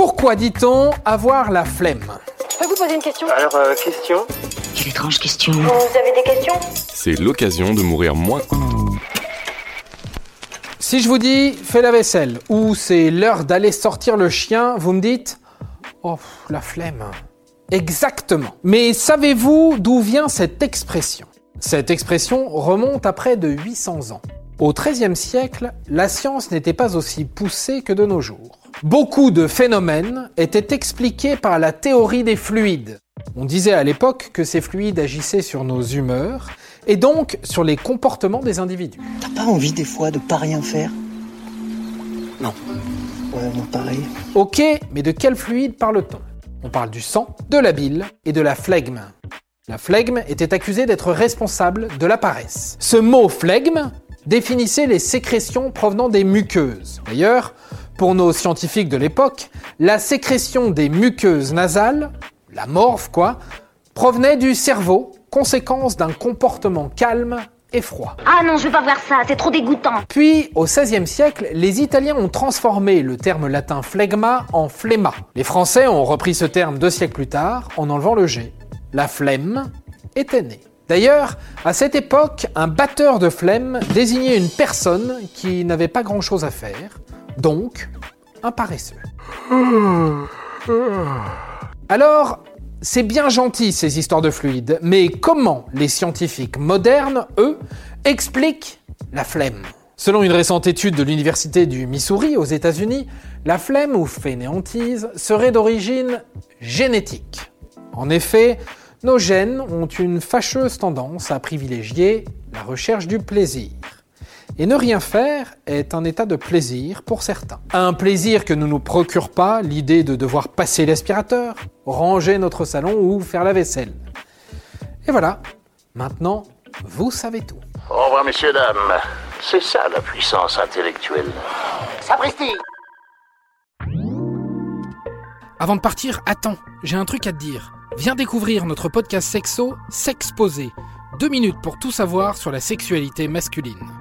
Pourquoi dit-on avoir la flemme Je peux vous poser une question Alors, euh, question Quelle étrange question. Vous avez des questions C'est l'occasion de mourir moins. Si je vous dis fais la vaisselle ou c'est l'heure d'aller sortir le chien, vous me dites oh la flemme. Exactement. Mais savez-vous d'où vient cette expression? Cette expression remonte à près de 800 ans. Au XIIIe siècle, la science n'était pas aussi poussée que de nos jours. Beaucoup de phénomènes étaient expliqués par la théorie des fluides. On disait à l'époque que ces fluides agissaient sur nos humeurs et donc sur les comportements des individus. T'as pas envie des fois de pas rien faire? Non. Ouais, moi pareil. Ok, mais de quel fluide parle-t-on? On parle du sang, de la bile et de la flegme. La flegme était accusée d'être responsable de la paresse. Ce mot flegme définissait les sécrétions provenant des muqueuses. D'ailleurs, pour nos scientifiques de l'époque, la sécrétion des muqueuses nasales, la morphe quoi, provenait du cerveau, conséquence d'un comportement calme et froid. Ah non, je veux pas voir ça, c'est trop dégoûtant. Puis, au XVIe siècle, les Italiens ont transformé le terme latin phlegma en phlegma. Les Français ont repris ce terme deux siècles plus tard en enlevant le G. La flemme était née. D'ailleurs, à cette époque, un batteur de flemme désignait une personne qui n'avait pas grand-chose à faire, donc un paresseux. Alors, c'est bien gentil ces histoires de fluides, mais comment les scientifiques modernes, eux, expliquent la flemme? Selon une récente étude de l'Université du Missouri aux États-Unis, la flemme ou fainéantise serait d'origine génétique. En effet, nos gènes ont une fâcheuse tendance à privilégier la recherche du plaisir. Et ne rien faire est un état de plaisir pour certains. Un plaisir que ne nous procure pas l'idée de devoir passer l'aspirateur, ranger notre salon ou faire la vaisselle. Et voilà, maintenant, vous savez tout. Au revoir, messieurs, dames. C'est ça la puissance intellectuelle. Sapristi Avant de partir, attends, j'ai un truc à te dire. Viens découvrir notre podcast sexo, S'exposer. Deux minutes pour tout savoir sur la sexualité masculine.